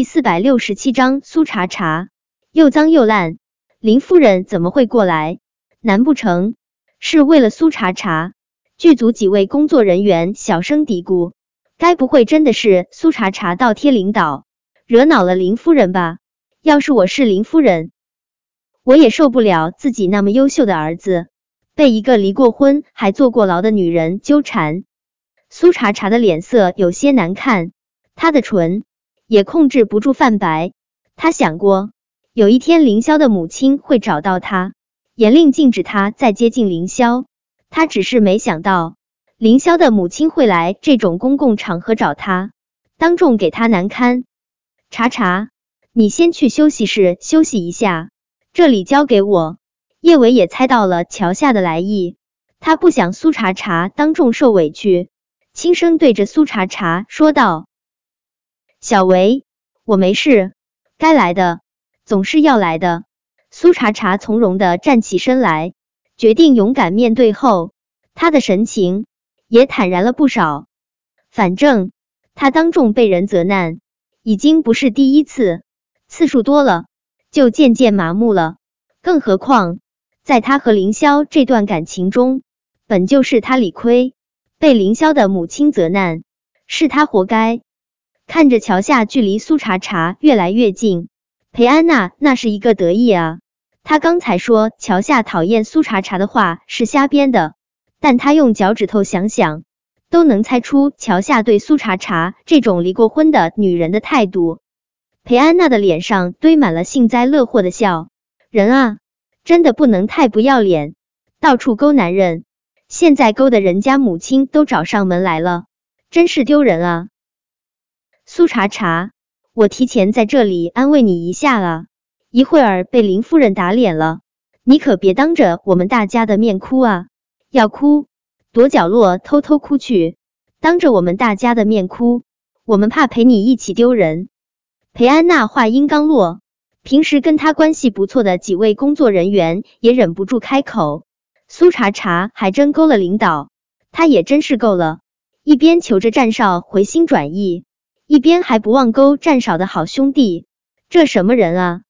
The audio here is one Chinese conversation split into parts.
第四百六十七章苏茶茶又脏又烂，林夫人怎么会过来？难不成是为了苏茶茶？剧组几位工作人员小声嘀咕：该不会真的是苏茶茶倒贴领导，惹恼了林夫人吧？要是我是林夫人，我也受不了自己那么优秀的儿子被一个离过婚还坐过牢的女人纠缠。苏茶茶的脸色有些难看，她的唇。也控制不住泛白。他想过，有一天凌霄的母亲会找到他，严令禁止他再接近凌霄。他只是没想到，凌霄的母亲会来这种公共场合找他，当众给他难堪。查查，你先去休息室休息一下，这里交给我。叶伟也猜到了乔夏的来意，他不想苏茶茶当众受委屈，轻声对着苏茶茶说道。小维，我没事，该来的总是要来的。苏茶茶从容的站起身来，决定勇敢面对后，他的神情也坦然了不少。反正他当众被人责难，已经不是第一次，次数多了就渐渐麻木了。更何况在他和凌霄这段感情中，本就是他理亏，被凌霄的母亲责难，是他活该。看着桥下距离苏茶茶越来越近，裴安娜那是一个得意啊！她刚才说桥下讨厌苏茶茶的话是瞎编的，但她用脚趾头想想，都能猜出桥下对苏茶茶这种离过婚的女人的态度。裴安娜的脸上堆满了幸灾乐祸的笑，人啊，真的不能太不要脸，到处勾男人，现在勾的人家母亲都找上门来了，真是丢人啊！苏茶茶，我提前在这里安慰你一下啊，一会儿被林夫人打脸了，你可别当着我们大家的面哭啊！要哭，躲角落偷偷哭去，当着我们大家的面哭，我们怕陪你一起丢人。裴安娜话音刚落，平时跟她关系不错的几位工作人员也忍不住开口：“苏茶茶还真勾了领导，他也真是够了。”一边求着战少回心转意。一边还不忘勾战少的好兄弟，这什么人啊？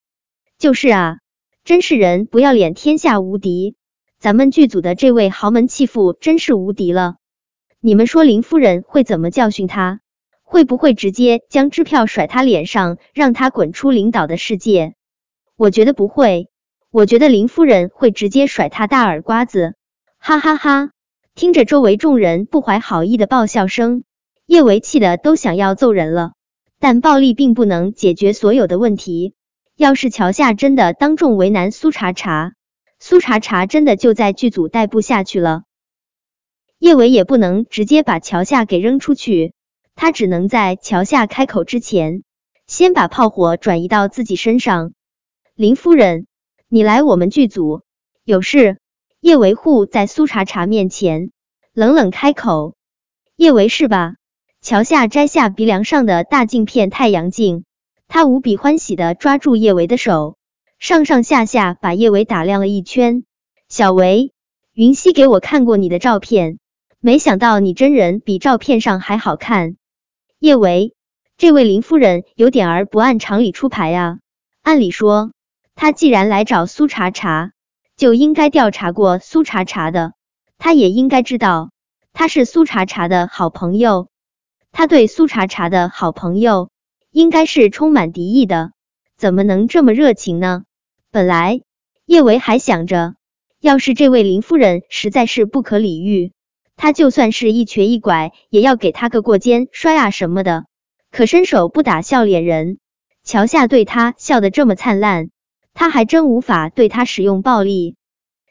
就是啊，真是人不要脸，天下无敌。咱们剧组的这位豪门弃妇真是无敌了。你们说林夫人会怎么教训他？会不会直接将支票甩他脸上，让他滚出领导的世界？我觉得不会，我觉得林夫人会直接甩他大耳刮子。哈哈哈！听着周围众人不怀好意的爆笑声。叶维气的都想要揍人了，但暴力并不能解决所有的问题。要是乔夏真的当众为难苏茶茶，苏茶茶真的就在剧组待不下去了。叶维也不能直接把乔夏给扔出去，他只能在乔夏开口之前，先把炮火转移到自己身上。林夫人，你来我们剧组有事？叶维护在苏茶茶面前冷冷开口：“叶维是吧？”桥下摘下鼻梁上的大镜片太阳镜，他无比欢喜的抓住叶维的手，上上下下把叶维打量了一圈。小维，云溪给我看过你的照片，没想到你真人比照片上还好看。叶维，这位林夫人有点儿不按常理出牌啊。按理说，他既然来找苏茶茶，就应该调查过苏茶茶的，他也应该知道他是苏茶茶的好朋友。他对苏茶茶的好朋友应该是充满敌意的，怎么能这么热情呢？本来叶维还想着，要是这位林夫人实在是不可理喻，他就算是一瘸一拐，也要给他个过肩摔啊什么的。可伸手不打笑脸人，乔夏对他笑得这么灿烂，他还真无法对他使用暴力。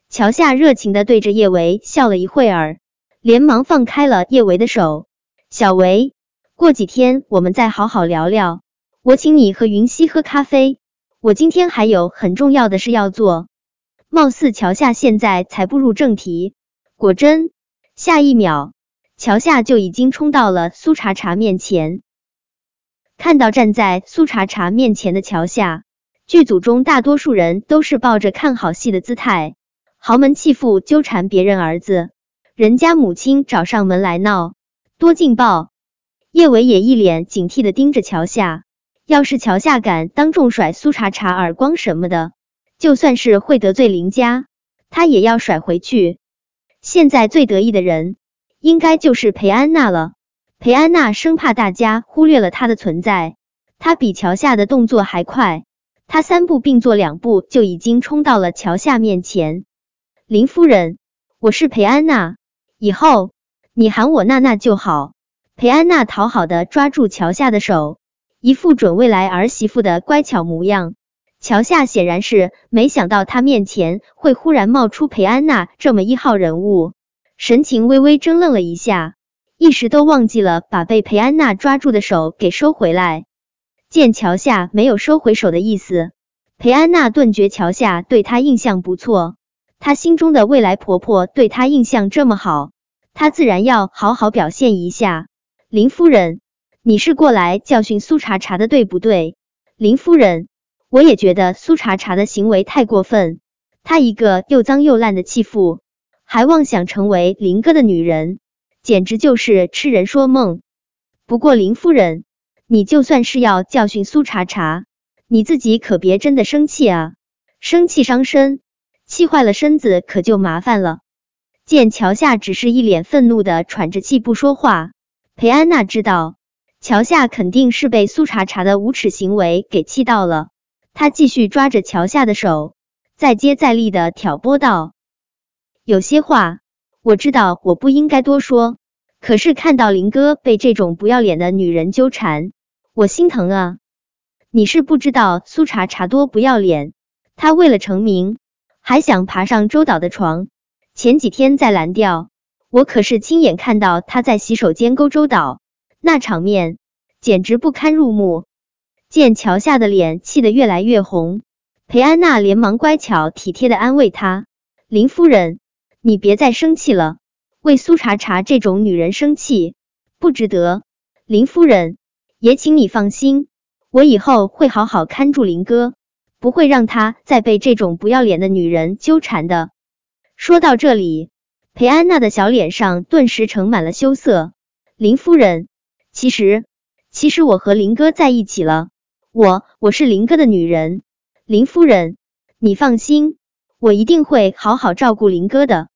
乔夏热情的对着叶维笑了一会儿，连忙放开了叶维的手。小维，过几天我们再好好聊聊。我请你和云溪喝咖啡。我今天还有很重要的事要做。貌似乔夏现在才步入正题，果真，下一秒，乔夏就已经冲到了苏茶茶面前。看到站在苏茶茶面前的乔夏，剧组中大多数人都是抱着看好戏的姿态。豪门弃妇纠缠别人儿子，人家母亲找上门来闹。多劲爆！叶伟也一脸警惕的盯着乔夏，要是乔夏敢当众甩苏茶茶耳光什么的，就算是会得罪林家，他也要甩回去。现在最得意的人，应该就是裴安娜了。裴安娜生怕大家忽略了她的存在，她比桥下的动作还快，她三步并作两步就已经冲到了桥下面前。林夫人，我是裴安娜，以后你喊我娜娜就好。裴安娜讨好的抓住乔夏的手。一副准未来儿媳妇的乖巧模样，乔夏显然是没想到他面前会忽然冒出裴安娜这么一号人物，神情微微怔愣了一下，一时都忘记了把被裴安娜抓住的手给收回来。见乔夏没有收回手的意思，裴安娜顿觉乔夏对她印象不错，她心中的未来婆婆对她印象这么好，她自然要好好表现一下。林夫人。你是过来教训苏茶茶的，对不对，林夫人？我也觉得苏茶茶的行为太过分，她一个又脏又烂的弃妇，还妄想成为林哥的女人，简直就是痴人说梦。不过林夫人，你就算是要教训苏茶茶，你自己可别真的生气啊，生气伤身，气坏了身子可就麻烦了。见乔夏只是一脸愤怒的喘着气不说话，裴安娜知道。乔夏肯定是被苏茶茶的无耻行为给气到了，他继续抓着乔夏的手，再接再厉的挑拨道：“有些话我知道我不应该多说，可是看到林哥被这种不要脸的女人纠缠，我心疼啊！你是不知道苏茶茶多不要脸，她为了成名，还想爬上周导的床。前几天在蓝调，我可是亲眼看到他在洗手间勾周导。”那场面简直不堪入目。见乔夏的脸气得越来越红，裴安娜连忙乖巧体贴的安慰她：“林夫人，你别再生气了，为苏茶茶这种女人生气不值得。林夫人，也请你放心，我以后会好好看住林哥，不会让他再被这种不要脸的女人纠缠的。”说到这里，裴安娜的小脸上顿时盛满了羞涩。林夫人。其实，其实我和林哥在一起了。我，我是林哥的女人。林夫人，你放心，我一定会好好照顾林哥的。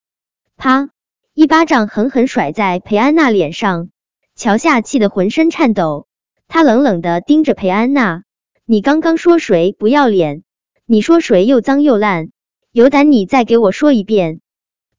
啪！一巴掌狠狠甩在裴安娜脸上，乔夏气得浑身颤抖。他冷冷的盯着裴安娜：“你刚刚说谁不要脸？你说谁又脏又烂？有胆你再给我说一遍！”